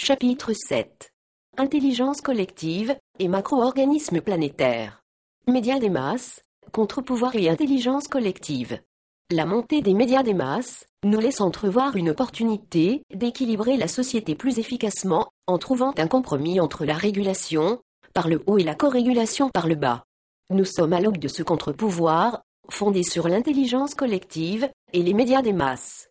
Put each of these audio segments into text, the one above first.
Chapitre 7 Intelligence collective et macro-organismes planétaires. Médias des masses, contre-pouvoir et intelligence collective. La montée des médias des masses nous laisse entrevoir une opportunité d'équilibrer la société plus efficacement en trouvant un compromis entre la régulation par le haut et la co-régulation par le bas. Nous sommes à l'aube de ce contre-pouvoir, fondé sur l'intelligence collective et les médias des masses.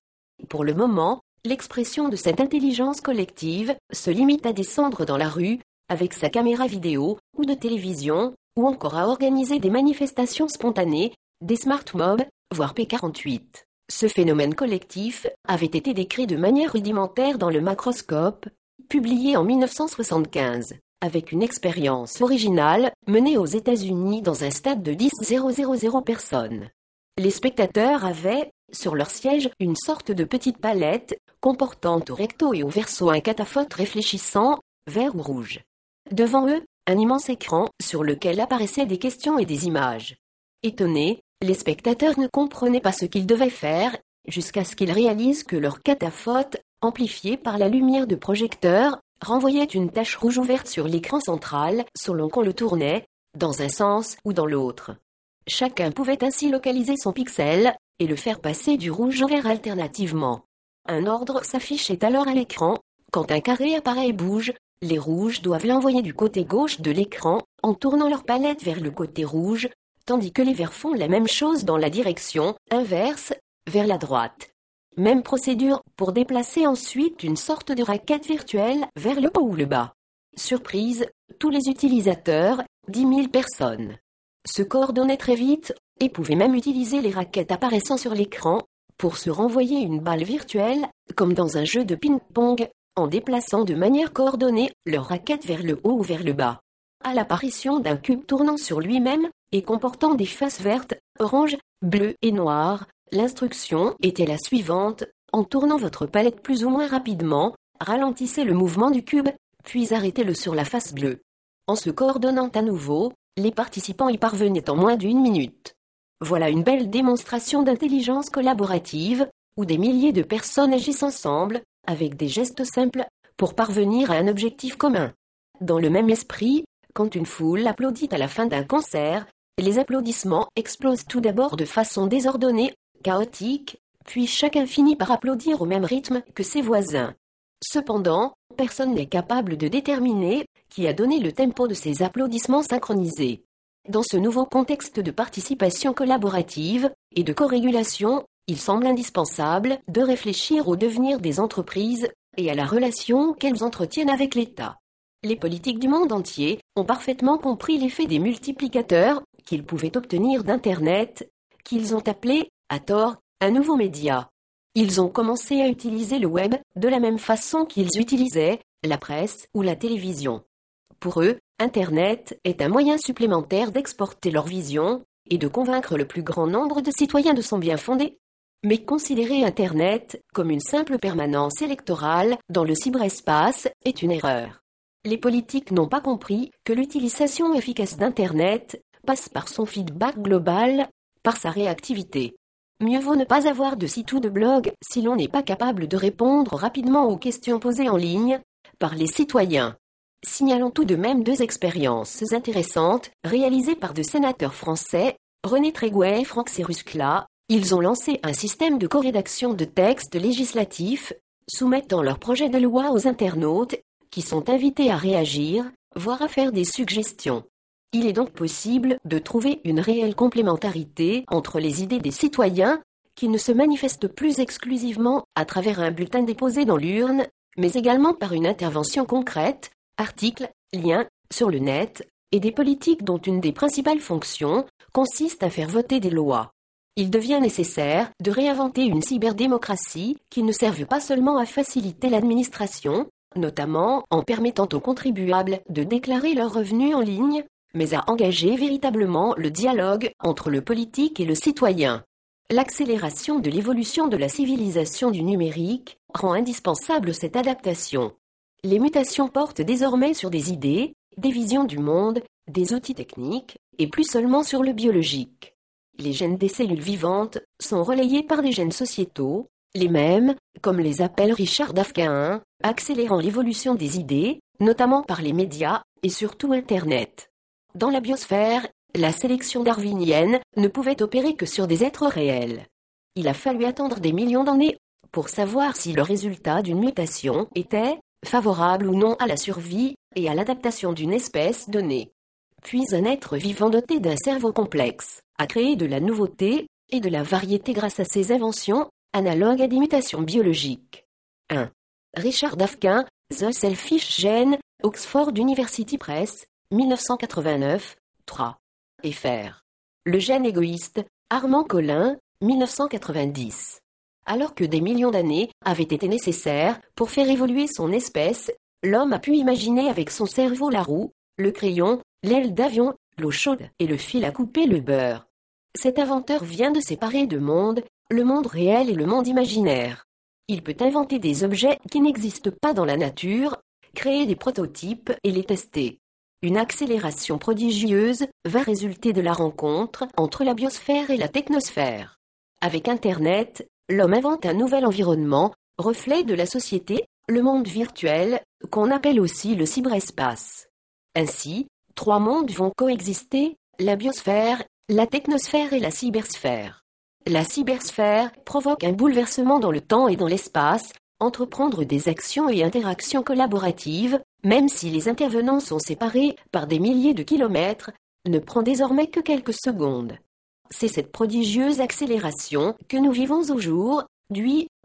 Pour le moment, l'expression de cette intelligence collective se limite à descendre dans la rue, avec sa caméra vidéo ou de télévision, ou encore à organiser des manifestations spontanées, des smart mobs, voire P48. Ce phénomène collectif avait été décrit de manière rudimentaire dans le macroscope, publié en 1975, avec une expérience originale menée aux États-Unis dans un stade de 10 000 personnes. Les spectateurs avaient, sur leur siège, une sorte de petite palette, comportant au recto et au verso un cataphote réfléchissant, vert ou rouge. Devant eux, un immense écran, sur lequel apparaissaient des questions et des images. Étonnés, les spectateurs ne comprenaient pas ce qu'ils devaient faire, jusqu'à ce qu'ils réalisent que leur cataphote, amplifié par la lumière de projecteur, renvoyait une tache rouge ouverte sur l'écran central, selon qu'on le tournait, dans un sens ou dans l'autre. Chacun pouvait ainsi localiser son pixel, et le faire passer du rouge au vert alternativement. Un ordre s'affichait alors à l'écran, quand un carré apparaît et bouge, les rouges doivent l'envoyer du côté gauche de l'écran, en tournant leur palette vers le côté rouge, tandis que les verts font la même chose dans la direction inverse, vers la droite. Même procédure pour déplacer ensuite une sorte de raquette virtuelle vers le haut ou le bas. Surprise, tous les utilisateurs, 10 000 personnes se coordonnaient très vite, et pouvaient même utiliser les raquettes apparaissant sur l'écran, pour se renvoyer une balle virtuelle, comme dans un jeu de ping-pong, en déplaçant de manière coordonnée leur raquette vers le haut ou vers le bas. À l'apparition d'un cube tournant sur lui-même, et comportant des faces vertes, orange, bleues et noires, l'instruction était la suivante, en tournant votre palette plus ou moins rapidement, ralentissez le mouvement du cube, puis arrêtez-le sur la face bleue. En se coordonnant à nouveau, les participants y parvenaient en moins d'une minute. Voilà une belle démonstration d'intelligence collaborative, où des milliers de personnes agissent ensemble, avec des gestes simples, pour parvenir à un objectif commun. Dans le même esprit, quand une foule applaudit à la fin d'un concert, les applaudissements explosent tout d'abord de façon désordonnée, chaotique, puis chacun finit par applaudir au même rythme que ses voisins. Cependant, personne n'est capable de déterminer qui a donné le tempo de ces applaudissements synchronisés. Dans ce nouveau contexte de participation collaborative et de corrégulation, il semble indispensable de réfléchir au devenir des entreprises et à la relation qu'elles entretiennent avec l'État. Les politiques du monde entier ont parfaitement compris l'effet des multiplicateurs qu'ils pouvaient obtenir d'Internet, qu'ils ont appelé, à tort, un nouveau média. Ils ont commencé à utiliser le web de la même façon qu'ils utilisaient la presse ou la télévision. Pour eux, Internet est un moyen supplémentaire d'exporter leur vision et de convaincre le plus grand nombre de citoyens de son bien fondé. Mais considérer Internet comme une simple permanence électorale dans le cyberespace est une erreur. Les politiques n'ont pas compris que l'utilisation efficace d'Internet passe par son feedback global, par sa réactivité. Mieux vaut ne pas avoir de site ou de blog si l'on n'est pas capable de répondre rapidement aux questions posées en ligne par les citoyens. Signalons tout de même deux expériences intéressantes réalisées par deux sénateurs français, René Tréguet et Franck Seruscla. Ils ont lancé un système de corrédaction de textes législatifs, soumettant leurs projets de loi aux internautes, qui sont invités à réagir, voire à faire des suggestions. Il est donc possible de trouver une réelle complémentarité entre les idées des citoyens, qui ne se manifestent plus exclusivement à travers un bulletin déposé dans l'urne, mais également par une intervention concrète, articles, liens, sur le net, et des politiques dont une des principales fonctions consiste à faire voter des lois. Il devient nécessaire de réinventer une cyberdémocratie qui ne serve pas seulement à faciliter l'administration, notamment en permettant aux contribuables de déclarer leurs revenus en ligne, mais à engager véritablement le dialogue entre le politique et le citoyen. L'accélération de l'évolution de la civilisation du numérique rend indispensable cette adaptation. Les mutations portent désormais sur des idées, des visions du monde, des outils techniques, et plus seulement sur le biologique. Les gènes des cellules vivantes sont relayés par des gènes sociétaux, Les mêmes, comme les appelle Richard Dawkins, accélérant l'évolution des idées, notamment par les médias, et surtout Internet. Dans la biosphère, la sélection darwinienne ne pouvait opérer que sur des êtres réels. Il a fallu attendre des millions d'années pour savoir si le résultat d'une mutation était favorable ou non à la survie et à l'adaptation d'une espèce donnée. Puis un être vivant doté d'un cerveau complexe a créé de la nouveauté et de la variété grâce à ses inventions, analogues à des mutations biologiques. 1. Richard Dawkins, The Selfish Gene, Oxford University Press, 1989, 3. Fr. Le gène égoïste, Armand Collin, 1990. Alors que des millions d'années avaient été nécessaires pour faire évoluer son espèce, l'homme a pu imaginer avec son cerveau la roue, le crayon, l'aile d'avion, l'eau chaude et le fil à couper le beurre. Cet inventeur vient de séparer deux mondes, le monde réel et le monde imaginaire. Il peut inventer des objets qui n'existent pas dans la nature, créer des prototypes et les tester. Une accélération prodigieuse va résulter de la rencontre entre la biosphère et la technosphère. Avec Internet, l'homme invente un nouvel environnement, reflet de la société, le monde virtuel, qu'on appelle aussi le cyberespace. Ainsi, trois mondes vont coexister, la biosphère, la technosphère et la cybersphère. La cybersphère provoque un bouleversement dans le temps et dans l'espace, entreprendre des actions et interactions collaboratives, même si les intervenants sont séparés par des milliers de kilomètres, ne prend désormais que quelques secondes. C'est cette prodigieuse accélération que nous vivons au jour,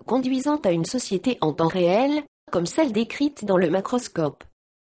conduisant à une société en temps réel, comme celle décrite dans le macroscope.